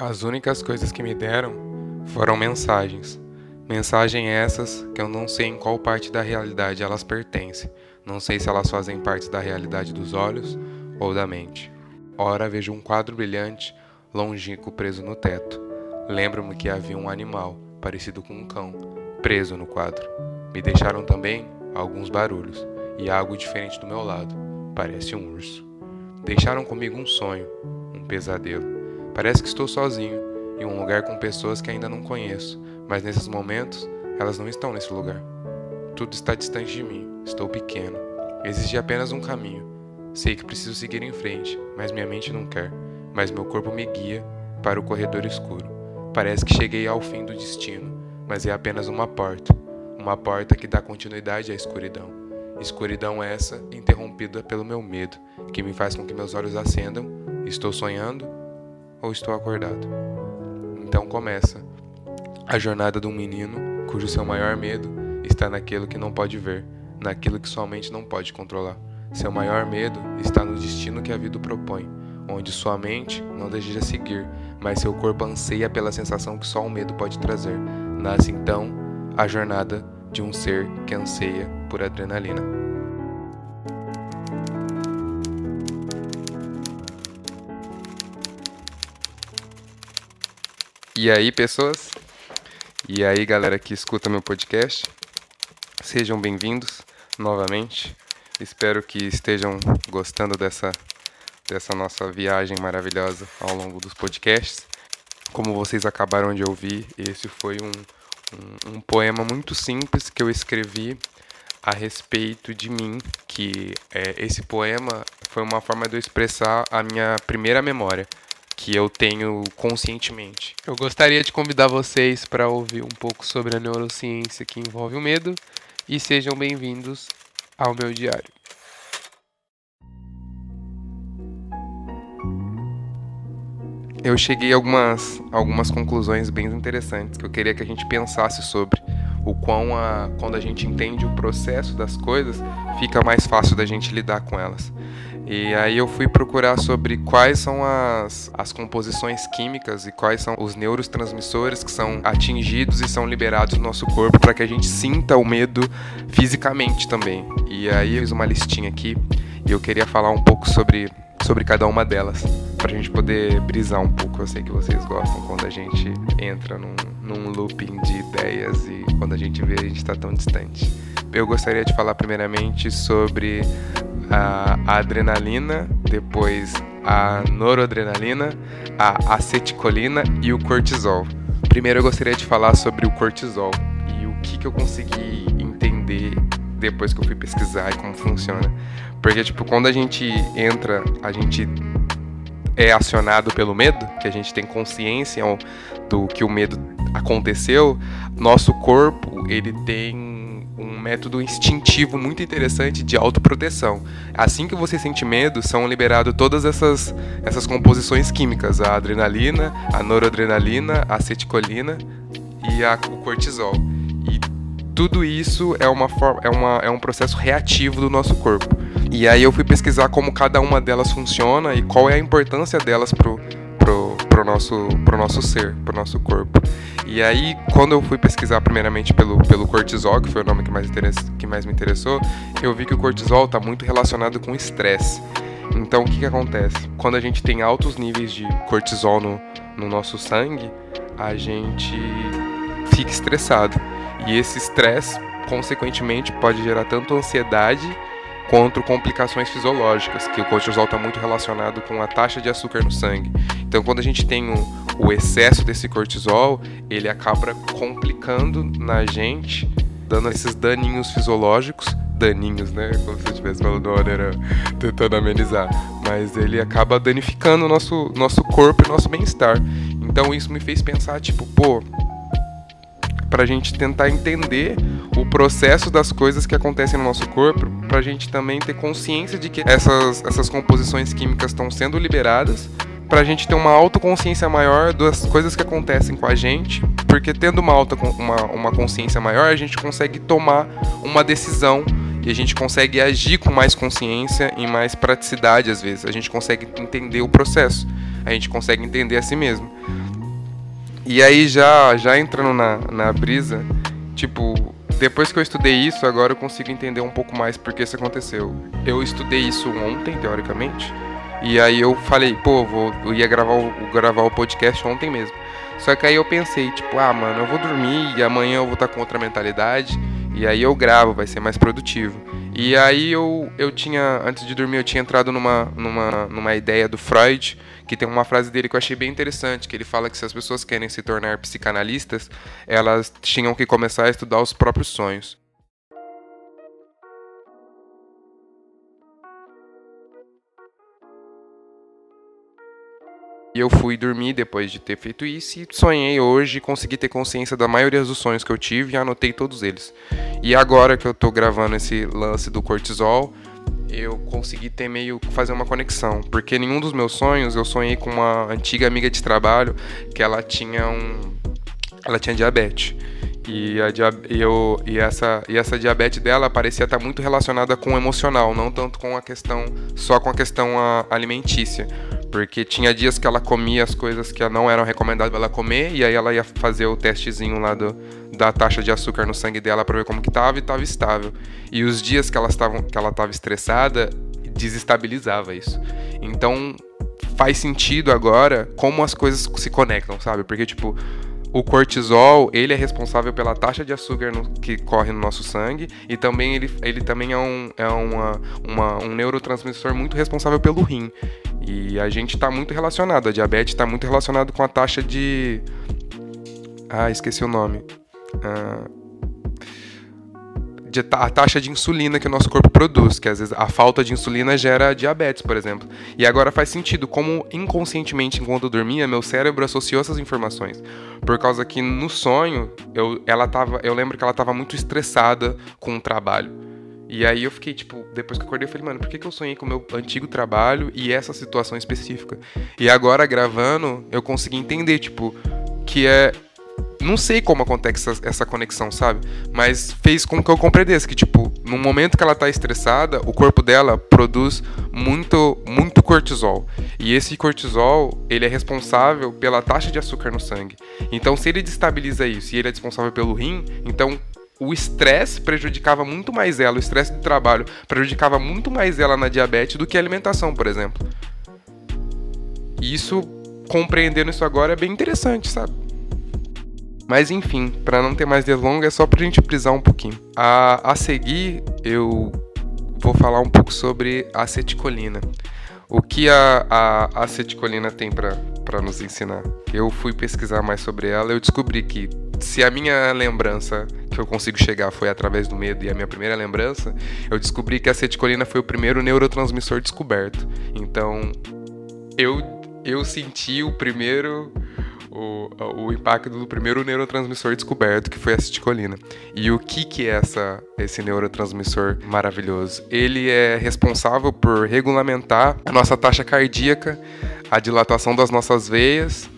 As únicas coisas que me deram foram mensagens. Mensagens essas que eu não sei em qual parte da realidade elas pertencem. Não sei se elas fazem parte da realidade dos olhos ou da mente. Ora vejo um quadro brilhante, longínquo preso no teto. Lembro-me que havia um animal, parecido com um cão, preso no quadro. Me deixaram também alguns barulhos e algo diferente do meu lado. Parece um urso. Deixaram comigo um sonho, um pesadelo. Parece que estou sozinho, em um lugar com pessoas que ainda não conheço, mas nesses momentos elas não estão nesse lugar. Tudo está distante de mim, estou pequeno. Existe apenas um caminho. Sei que preciso seguir em frente, mas minha mente não quer. Mas meu corpo me guia para o corredor escuro. Parece que cheguei ao fim do destino, mas é apenas uma porta. Uma porta que dá continuidade à escuridão. Escuridão essa interrompida pelo meu medo, que me faz com que meus olhos acendam. Estou sonhando ou estou acordado? Então começa a jornada de um menino cujo seu maior medo está naquilo que não pode ver, naquilo que sua mente não pode controlar. Seu maior medo está no destino que a vida propõe, onde sua mente não deseja seguir, mas seu corpo anseia pela sensação que só o medo pode trazer. Nasce então a jornada de um ser que anseia por adrenalina. E aí, pessoas? E aí, galera que escuta meu podcast? Sejam bem-vindos novamente. Espero que estejam gostando dessa, dessa nossa viagem maravilhosa ao longo dos podcasts. Como vocês acabaram de ouvir, esse foi um, um, um poema muito simples que eu escrevi a respeito de mim, que é, esse poema foi uma forma de eu expressar a minha primeira memória que eu tenho conscientemente. Eu gostaria de convidar vocês para ouvir um pouco sobre a neurociência que envolve o medo e sejam bem-vindos ao meu diário. Eu cheguei a algumas, algumas conclusões bem interessantes que eu queria que a gente pensasse sobre o quão a, quando a gente entende o processo das coisas, fica mais fácil da gente lidar com elas. E aí eu fui procurar sobre quais são as, as composições químicas e quais são os neurotransmissores que são atingidos e são liberados no nosso corpo para que a gente sinta o medo fisicamente também. E aí eu fiz uma listinha aqui e eu queria falar um pouco sobre, sobre cada uma delas, para a gente poder brisar um pouco. Eu sei que vocês gostam quando a gente entra num, num looping de ideias e quando a gente vê a gente está tão distante. Eu gostaria de falar primeiramente sobre a adrenalina, depois a noradrenalina, a aceticolina e o cortisol. Primeiro eu gostaria de falar sobre o cortisol e o que, que eu consegui entender depois que eu fui pesquisar e como funciona. Porque, tipo, quando a gente entra, a gente é acionado pelo medo, que a gente tem consciência do que o medo aconteceu, nosso corpo, ele tem um método instintivo muito interessante de autoproteção. Assim que você sente medo, são liberadas todas essas, essas composições químicas, a adrenalina, a noradrenalina, a aceticolina e a, o cortisol. E tudo isso é, uma forma, é, uma, é um processo reativo do nosso corpo. E aí eu fui pesquisar como cada uma delas funciona e qual é a importância delas pro, pro, nosso, pro nosso ser, pro nosso corpo. E aí, quando eu fui pesquisar primeiramente pelo, pelo cortisol, que foi o nome que mais, que mais me interessou, eu vi que o cortisol está muito relacionado com estresse. Então, o que, que acontece? Quando a gente tem altos níveis de cortisol no, no nosso sangue, a gente fica estressado. E esse estresse, consequentemente, pode gerar tanto ansiedade quanto complicações fisiológicas, que o cortisol está muito relacionado com a taxa de açúcar no sangue. Então, quando a gente tem o, o excesso desse cortisol, ele acaba complicando na gente, dando esses daninhos fisiológicos, daninhos, né? Como se eu estivesse falando maneira tentando amenizar. Mas ele acaba danificando o nosso, nosso corpo e nosso bem-estar. Então isso me fez pensar, tipo, pô, pra gente tentar entender o processo das coisas que acontecem no nosso corpo, pra gente também ter consciência de que essas, essas composições químicas estão sendo liberadas, pra gente ter uma autoconsciência maior das coisas que acontecem com a gente, porque tendo uma, auto, uma, uma consciência maior, a gente consegue tomar uma decisão e a gente consegue agir com mais consciência e mais praticidade às vezes. A gente consegue entender o processo, a gente consegue entender a si mesmo. E aí já, já entrando na, na brisa, tipo, depois que eu estudei isso, agora eu consigo entender um pouco mais por que isso aconteceu. Eu estudei isso ontem, teoricamente, e aí eu falei, pô, vou, eu ia gravar o, gravar o podcast ontem mesmo. Só que aí eu pensei, tipo, ah, mano, eu vou dormir e amanhã eu vou estar com outra mentalidade. E aí eu gravo, vai ser mais produtivo. E aí eu, eu tinha, antes de dormir, eu tinha entrado numa, numa, numa ideia do Freud, que tem uma frase dele que eu achei bem interessante, que ele fala que se as pessoas querem se tornar psicanalistas, elas tinham que começar a estudar os próprios sonhos. E eu fui dormir depois de ter feito isso e sonhei hoje, consegui ter consciência da maioria dos sonhos que eu tive e anotei todos eles. E agora que eu tô gravando esse lance do cortisol, eu consegui ter meio fazer uma conexão, porque nenhum dos meus sonhos eu sonhei com uma antiga amiga de trabalho que ela tinha um ela tinha diabetes. E, a, e, eu, e, essa, e essa diabetes dela parecia estar muito relacionada com o emocional, não tanto com a questão, só com a questão alimentícia. Porque tinha dias que ela comia as coisas que não eram recomendadas ela comer, e aí ela ia fazer o testezinho lá do, da taxa de açúcar no sangue dela para ver como que tava e tava estável. E os dias que ela estava que ela estava estressada, desestabilizava isso. Então, faz sentido agora como as coisas se conectam, sabe? Porque tipo, o cortisol, ele é responsável pela taxa de açúcar no, que corre no nosso sangue e também ele, ele também é, um, é uma, uma, um neurotransmissor muito responsável pelo rim. E a gente está muito relacionado, a diabetes está muito relacionado com a taxa de... Ah, esqueci o nome. Ah, de, a taxa de insulina que o nosso corpo produz, que às vezes a falta de insulina gera diabetes, por exemplo. E agora faz sentido como inconscientemente, enquanto eu dormia, meu cérebro associou essas informações. Por causa que no sonho, eu, ela tava, eu lembro que ela estava muito estressada com o trabalho. E aí eu fiquei, tipo, depois que acordei, eu falei, mano, por que, que eu sonhei com o meu antigo trabalho e essa situação específica? E agora, gravando, eu consegui entender, tipo, que é não sei como acontece essa, essa, conexão, sabe? Mas fez com que eu compreendesse que, tipo, no momento que ela tá estressada, o corpo dela produz muito, muito cortisol. E esse cortisol, ele é responsável pela taxa de açúcar no sangue. Então, se ele destabiliza isso e ele é responsável pelo rim, então o estresse prejudicava muito mais ela, o estresse do trabalho prejudicava muito mais ela na diabetes do que a alimentação, por exemplo. E isso, compreendendo isso agora, é bem interessante, sabe? Mas enfim, para não ter mais delongas, é só pra gente prisar um pouquinho. A, a seguir, eu vou falar um pouco sobre a aceticolina. O que a, a aceticolina tem para nos ensinar? Eu fui pesquisar mais sobre ela, eu descobri que se a minha lembrança que eu consigo chegar foi através do medo e a minha primeira lembrança, eu descobri que a aceticolina foi o primeiro neurotransmissor descoberto. Então, eu eu senti o primeiro o, o impacto do primeiro neurotransmissor descoberto, que foi a acetilcolina. E o que, que é essa, esse neurotransmissor maravilhoso? Ele é responsável por regulamentar a nossa taxa cardíaca, a dilatação das nossas veias,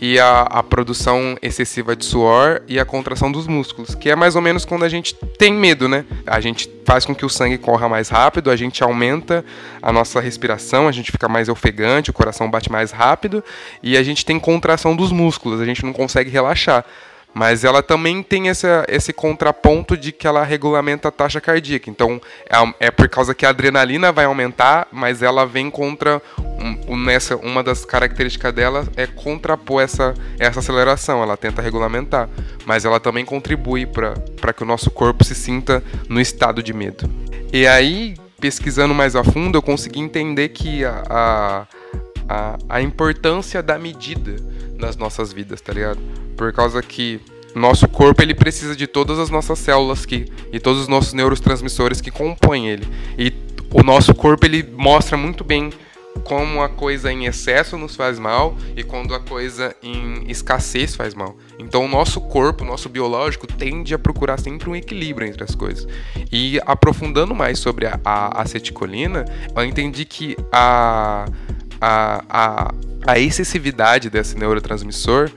e a, a, produção excessiva de suor e a contração dos músculos, que é mais ou menos quando a gente tem medo, né? A gente faz com que o sangue corra mais rápido, a gente aumenta a nossa respiração, a gente fica mais ofegante, o coração bate mais rápido e a gente tem contração dos músculos, a gente não consegue relaxar. Mas ela também tem essa, esse contraponto de que ela regulamenta a taxa cardíaca. Então, é, é por causa que a adrenalina vai aumentar, mas ela vem contra. Um, nessa, uma das características dela é contrapor essa, essa aceleração. Ela tenta regulamentar. Mas ela também contribui para que o nosso corpo se sinta no estado de medo. E aí, pesquisando mais a fundo, eu consegui entender que a, a, a, a importância da medida nas nossas vidas, tá ligado? Por causa que nosso corpo ele precisa de todas as nossas células que, e todos os nossos neurotransmissores que compõem ele. E o nosso corpo ele mostra muito bem como a coisa em excesso nos faz mal e quando a coisa em escassez faz mal. Então o nosso corpo, o nosso biológico tende a procurar sempre um equilíbrio entre as coisas. E aprofundando mais sobre a, a aceticolina, eu entendi que a, a, a a excessividade desse neurotransmissor,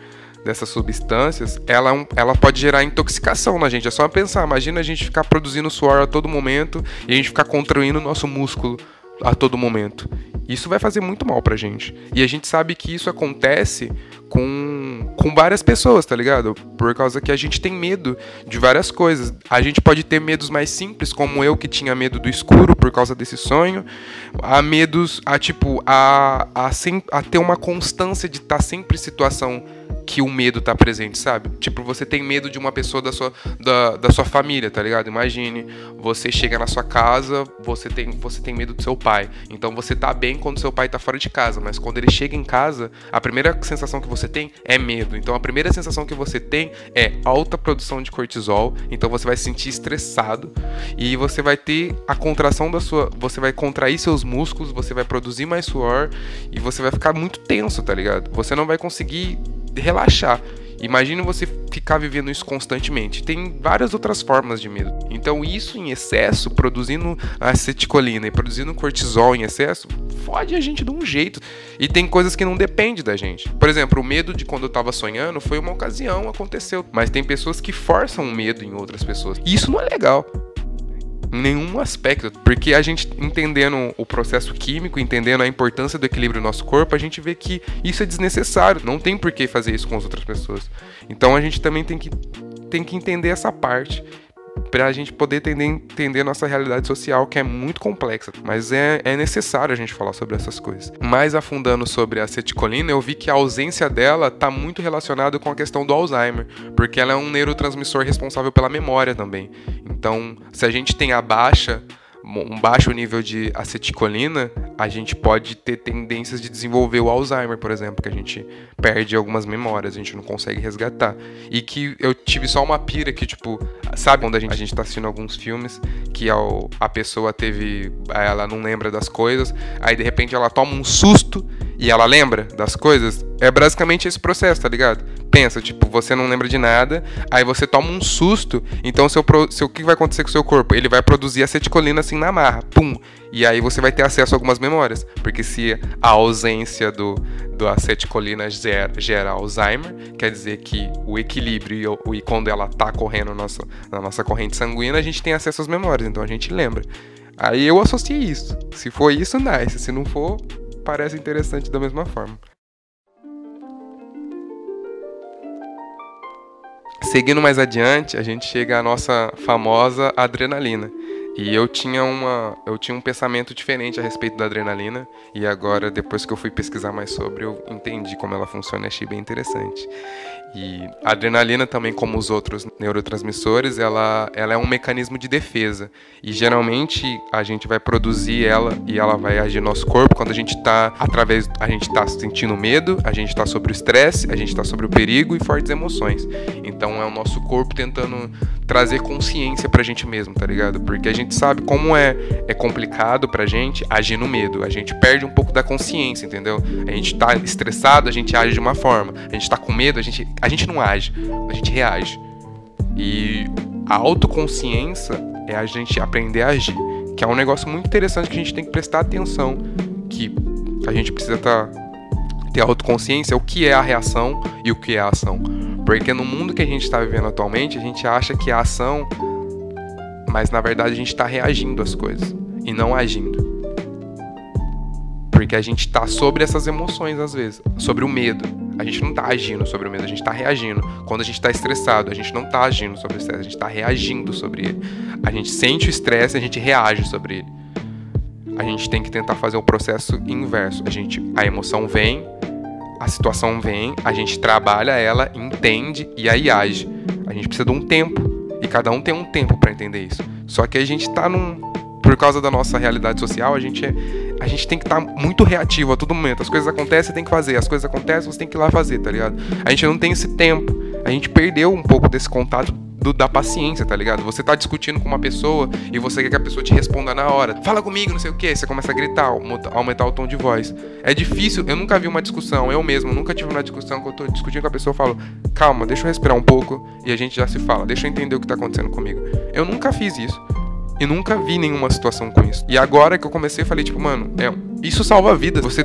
dessas substâncias, ela, é ela pode gerar intoxicação na gente. É só pensar, imagina a gente ficar produzindo suor a todo momento e a gente ficar contraindo o nosso músculo a todo momento. Isso vai fazer muito mal pra gente. E a gente sabe que isso acontece com, com várias pessoas, tá ligado? Por causa que a gente tem medo de várias coisas. A gente pode ter medos mais simples, como eu que tinha medo do escuro por causa desse sonho. Há medos a tipo a, a, a ter uma constância de estar tá sempre em situação que o medo tá presente, sabe? Tipo, você tem medo de uma pessoa da sua, da, da sua família, tá ligado? Imagine, você chega na sua casa, você tem, você tem medo do seu pai. Então você tá bem quando seu pai tá fora de casa, mas quando ele chega em casa, a primeira sensação que você tem é medo. Então a primeira sensação que você tem é alta produção de cortisol, então você vai se sentir estressado e você vai ter a contração da sua, você vai contrair seus músculos, você vai produzir mais suor e você vai ficar muito tenso, tá ligado? Você não vai conseguir relaxar. Imagine você ficar vivendo isso constantemente. Tem várias outras formas de medo. Então, isso em excesso, produzindo aceticolina e produzindo cortisol em excesso, fode a gente de um jeito. E tem coisas que não dependem da gente. Por exemplo, o medo de quando eu tava sonhando foi uma ocasião, aconteceu. Mas tem pessoas que forçam o medo em outras pessoas. E isso não é legal em nenhum aspecto, porque a gente entendendo o processo químico, entendendo a importância do equilíbrio do nosso corpo, a gente vê que isso é desnecessário, não tem por que fazer isso com as outras pessoas. Então a gente também tem que, tem que entender essa parte para a gente poder entender, entender nossa realidade social, que é muito complexa. Mas é, é necessário a gente falar sobre essas coisas. Mais afundando sobre a aceticolina, eu vi que a ausência dela está muito relacionada com a questão do Alzheimer, porque ela é um neurotransmissor responsável pela memória também. Então, se a gente tem a baixa um baixo nível de aceticolina, a gente pode ter tendências de desenvolver o Alzheimer, por exemplo, que a gente perde algumas memórias, a gente não consegue resgatar. E que eu tive só uma pira que, tipo, sabe quando a gente, a gente tá assistindo alguns filmes que a, a pessoa teve. Ela não lembra das coisas, aí de repente ela toma um susto e ela lembra das coisas? É basicamente esse processo, tá ligado? Pensa, tipo, você não lembra de nada, aí você toma um susto, então seu, seu, o que vai acontecer com o seu corpo? Ele vai produzir aceticolina assim na marra, pum, e aí você vai ter acesso a algumas memórias, porque se a ausência do, do aceticolina gera, gera Alzheimer, quer dizer que o equilíbrio e, e quando ela tá correndo na nossa, na nossa corrente sanguínea, a gente tem acesso às memórias, então a gente lembra. Aí eu associei isso. Se for isso, nice. Se não for, parece interessante da mesma forma. Seguindo mais adiante, a gente chega à nossa famosa adrenalina. E eu tinha uma, eu tinha um pensamento diferente a respeito da adrenalina e agora depois que eu fui pesquisar mais sobre, eu entendi como ela funciona e achei bem interessante. E a adrenalina também, como os outros neurotransmissores, ela, ela é um mecanismo de defesa. E geralmente a gente vai produzir ela e ela vai agir no nosso corpo quando a gente está através, a gente está sentindo medo, a gente está sobre o estresse, a gente está sobre o perigo e fortes emoções. Então é o nosso corpo tentando trazer consciência pra gente mesmo, tá ligado? Porque a gente sabe como é, é complicado pra gente agir no medo. A gente perde um pouco da consciência, entendeu? A gente tá estressado, a gente age de uma forma. A gente tá com medo, a gente a gente não age, a gente reage. E a autoconsciência é a gente aprender a agir, que é um negócio muito interessante que a gente tem que prestar atenção, que a gente precisa tá, ter autoconsciência, o que é a reação e o que é a ação. Porque no mundo que a gente está vivendo atualmente, a gente acha que é a ação, mas na verdade a gente está reagindo às coisas e não agindo. Porque a gente está sobre essas emoções às vezes, sobre o medo. A gente não está agindo sobre o medo, a gente está reagindo. Quando a gente está estressado, a gente não está agindo sobre o estresse, a gente está reagindo sobre ele. A gente sente o estresse, a gente reage sobre ele. A gente tem que tentar fazer o processo inverso. A gente, a emoção vem, a situação vem, a gente trabalha ela, entende e aí age. A gente precisa de um tempo e cada um tem um tempo para entender isso. Só que a gente está num por causa da nossa realidade social, a gente, é, a gente tem que estar tá muito reativo a todo momento. As coisas acontecem, você tem que fazer. As coisas acontecem, você tem que ir lá fazer, tá ligado? A gente não tem esse tempo. A gente perdeu um pouco desse contato do, da paciência, tá ligado? Você tá discutindo com uma pessoa e você quer que a pessoa te responda na hora. Fala comigo, não sei o que. Você começa a gritar, aumentar o tom de voz. É difícil, eu nunca vi uma discussão, eu mesmo nunca tive uma discussão que eu tô discutindo com a pessoa e falo, calma, deixa eu respirar um pouco e a gente já se fala, deixa eu entender o que tá acontecendo comigo. Eu nunca fiz isso. E nunca vi nenhuma situação com isso. E agora que eu comecei, falei, tipo, mano, é, isso salva vidas. Você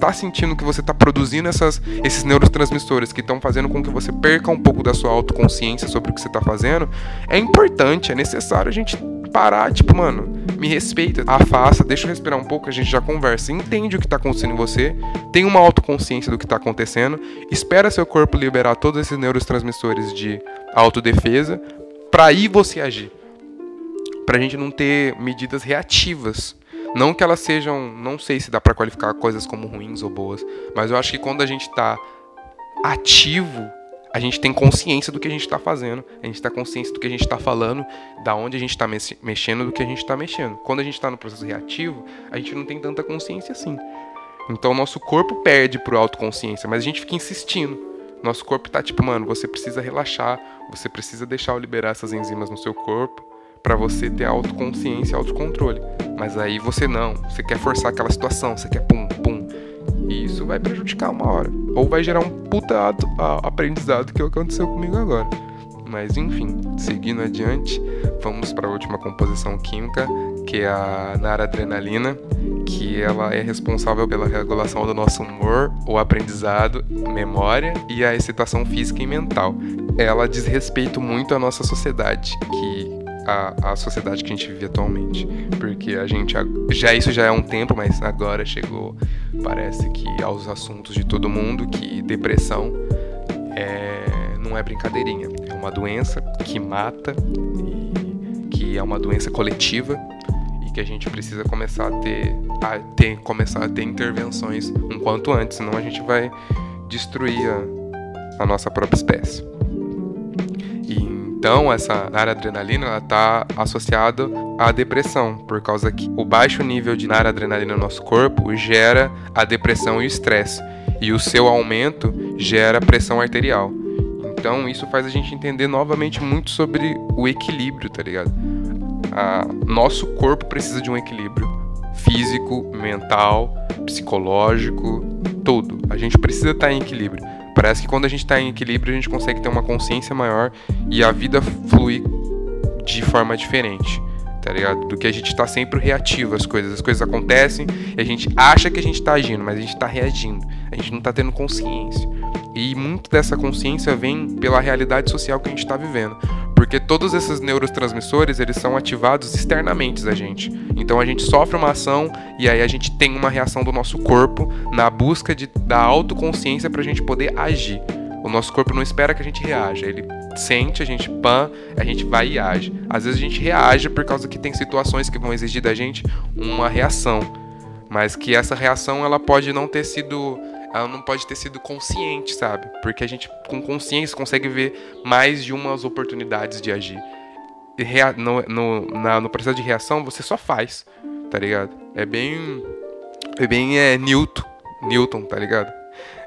tá sentindo que você tá produzindo essas, esses neurotransmissores que estão fazendo com que você perca um pouco da sua autoconsciência sobre o que você tá fazendo, é importante, é necessário a gente parar, tipo, mano, me respeita, afasta, deixa eu respirar um pouco, a gente já conversa, entende o que tá acontecendo em você, tem uma autoconsciência do que tá acontecendo, espera seu corpo liberar todos esses neurotransmissores de autodefesa, para aí você agir. Pra gente não ter medidas reativas. Não que elas sejam, não sei se dá para qualificar coisas como ruins ou boas, mas eu acho que quando a gente tá ativo a gente tem consciência do que a gente está fazendo, a gente está consciência do que a gente está falando, da onde a gente está mexendo, do que a gente está mexendo. Quando a gente está no processo reativo, a gente não tem tanta consciência assim. Então, nosso corpo perde por autoconsciência, mas a gente fica insistindo. Nosso corpo tá tipo, mano, você precisa relaxar, você precisa deixar eu liberar essas enzimas no seu corpo para você ter autoconsciência e autocontrole. Mas aí você não, você quer forçar aquela situação, você quer pum, pum. E isso vai prejudicar uma hora. Ou vai gerar um puta aprendizado que aconteceu comigo agora. Mas enfim, seguindo adiante, vamos para a última composição química, que é a naradrenalina, que ela é responsável pela regulação do nosso humor, o aprendizado, memória e a excitação física e mental. Ela diz respeito muito à nossa sociedade, que a, a sociedade que a gente vive atualmente. Porque a gente já isso já é um tempo, mas agora chegou, parece que aos assuntos de todo mundo que depressão é, não é brincadeirinha, é uma doença que mata e que é uma doença coletiva e que a gente precisa começar a ter, a ter começar a ter intervenções um quanto antes, senão a gente vai destruir a, a nossa própria espécie. Então, essa naradrenalina está associada à depressão, por causa que o baixo nível de naradrenalina no nosso corpo gera a depressão e o estresse, e o seu aumento gera pressão arterial. Então, isso faz a gente entender novamente muito sobre o equilíbrio, tá ligado? A, nosso corpo precisa de um equilíbrio físico, mental, psicológico, tudo. A gente precisa estar em equilíbrio. Parece que quando a gente está em equilíbrio, a gente consegue ter uma consciência maior e a vida flui de forma diferente, tá ligado? Do que a gente está sempre reativo às coisas. As coisas acontecem e a gente acha que a gente está agindo, mas a gente está reagindo. A gente não está tendo consciência. E muito dessa consciência vem pela realidade social que a gente está vivendo. Porque todos esses neurotransmissores, eles são ativados externamente a gente. Então a gente sofre uma ação e aí a gente tem uma reação do nosso corpo na busca de, da autoconsciência para a gente poder agir. O nosso corpo não espera que a gente reaja, ele sente, a gente pan, a gente vai e age. Às vezes a gente reage por causa que tem situações que vão exigir da gente uma reação, mas que essa reação ela pode não ter sido ela não pode ter sido consciente, sabe? Porque a gente, com consciência, consegue ver mais de umas oportunidades de agir. No, no, na, no processo de reação, você só faz, tá ligado? É bem. É bem é, Newton, Newton, tá ligado?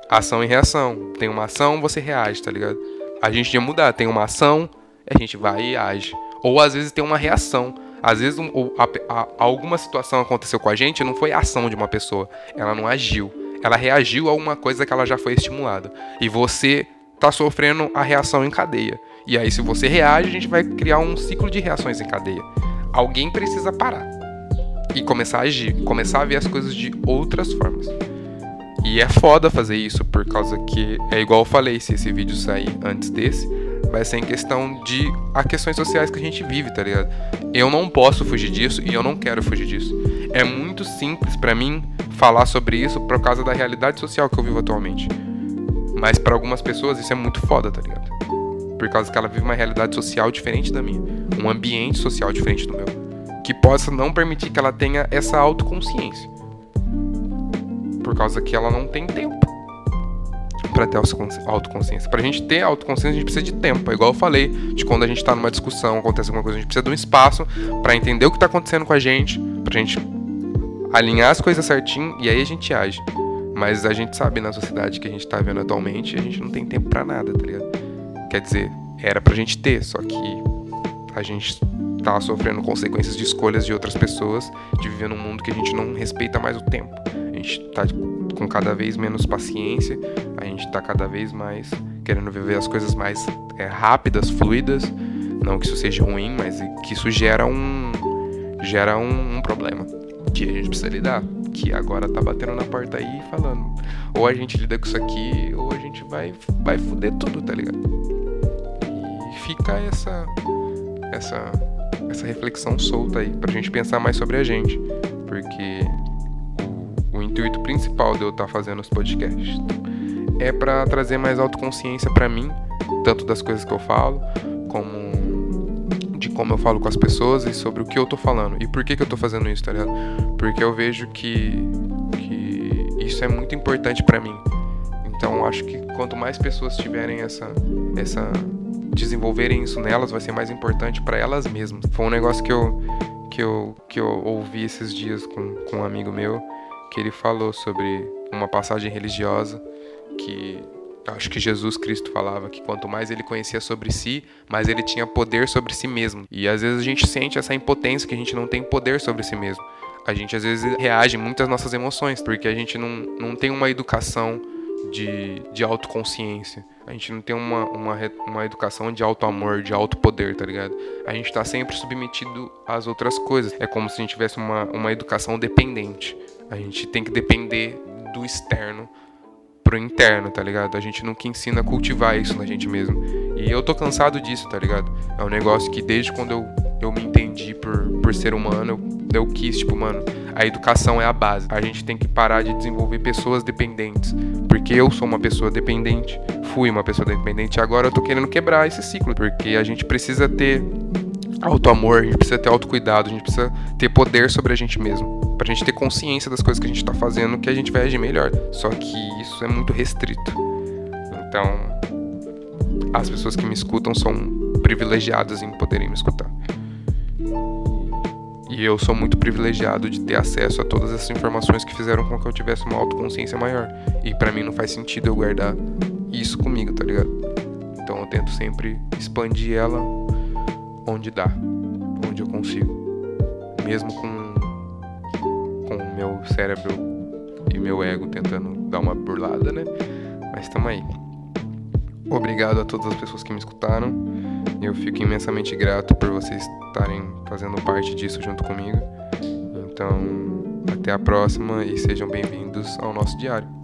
Ação e reação. Tem uma ação, você reage, tá ligado? A gente ia mudar. Tem uma ação, a gente vai e age. Ou às vezes tem uma reação. Às vezes um, a, a, alguma situação aconteceu com a gente, não foi ação de uma pessoa. Ela não agiu ela reagiu a uma coisa que ela já foi estimulada. E você está sofrendo a reação em cadeia. E aí, se você reage, a gente vai criar um ciclo de reações em cadeia. Alguém precisa parar e começar a agir, começar a ver as coisas de outras formas. E é foda fazer isso por causa que é igual eu falei, se esse vídeo sair antes desse, vai ser em questão de a questões sociais que a gente vive, tá ligado? Eu não posso fugir disso e eu não quero fugir disso. É muito simples para mim falar sobre isso por causa da realidade social que eu vivo atualmente. Mas para algumas pessoas isso é muito foda, tá ligado? Por causa que ela vive uma realidade social diferente da minha, um ambiente social diferente do meu, que possa não permitir que ela tenha essa autoconsciência. Por causa que ela não tem tempo para ter autoconsciência. Pra gente ter autoconsciência, a gente precisa de tempo. É igual eu falei, de quando a gente tá numa discussão, acontece alguma coisa, a gente precisa de um espaço para entender o que tá acontecendo com a gente, pra gente alinhar as coisas certinho e aí a gente age. Mas a gente sabe na sociedade que a gente tá vendo atualmente, a gente não tem tempo para nada, tá ligado? Quer dizer, era pra gente ter, só que a gente tá sofrendo consequências de escolhas de outras pessoas, de viver num mundo que a gente não respeita mais o tempo. A gente tá com cada vez menos paciência, a gente tá cada vez mais querendo viver as coisas mais é, rápidas, fluidas. Não que isso seja ruim, mas que isso gera um gera um, um problema que a gente precisa lidar. Que agora tá batendo na porta aí falando. Ou a gente lida com isso aqui, ou a gente vai, vai fuder tudo, tá ligado? E fica essa. essa essa reflexão solta aí, pra gente pensar mais sobre a gente. Porque intuito principal de eu estar tá fazendo os podcasts é para trazer mais autoconsciência para mim, tanto das coisas que eu falo, como de como eu falo com as pessoas e sobre o que eu tô falando. E por que, que eu tô fazendo isso, tá ligado? Porque eu vejo que, que isso é muito importante para mim. Então acho que quanto mais pessoas tiverem essa essa desenvolverem isso nelas, vai ser mais importante para elas mesmas. Foi um negócio que eu que eu que eu ouvi esses dias com, com um amigo meu, que ele falou sobre uma passagem religiosa que acho que Jesus Cristo falava que quanto mais ele conhecia sobre si, mais ele tinha poder sobre si mesmo. E às vezes a gente sente essa impotência que a gente não tem poder sobre si mesmo. A gente às vezes reage muito às nossas emoções, porque a gente não, não tem uma educação de, de autoconsciência. A gente não tem uma, uma, uma educação de auto-amor, de auto-poder, tá ligado? A gente tá sempre submetido às outras coisas. É como se a gente tivesse uma, uma educação dependente. A gente tem que depender do externo pro interno, tá ligado? A gente nunca ensina a cultivar isso na gente mesmo. E eu tô cansado disso, tá ligado? É um negócio que desde quando eu, eu me entendi por, por ser humano, eu, eu quis, tipo, mano, a educação é a base. A gente tem que parar de desenvolver pessoas dependentes. Porque eu sou uma pessoa dependente, fui uma pessoa dependente, agora eu tô querendo quebrar esse ciclo. Porque a gente precisa ter auto-amor, a gente precisa ter autocuidado, a gente precisa ter poder sobre a gente mesmo pra gente ter consciência das coisas que a gente tá fazendo, que a gente vai agir melhor. Só que isso é muito restrito. Então, as pessoas que me escutam são privilegiadas em poderem me escutar. E eu sou muito privilegiado de ter acesso a todas essas informações que fizeram com que eu tivesse uma autoconsciência maior. E para mim não faz sentido eu guardar isso comigo, tá ligado? Então eu tento sempre expandir ela onde dá, onde eu consigo. Mesmo com meu cérebro e meu ego tentando dar uma burlada, né? Mas tamo aí. Obrigado a todas as pessoas que me escutaram. Eu fico imensamente grato por vocês estarem fazendo parte disso junto comigo. Então, até a próxima e sejam bem-vindos ao nosso diário.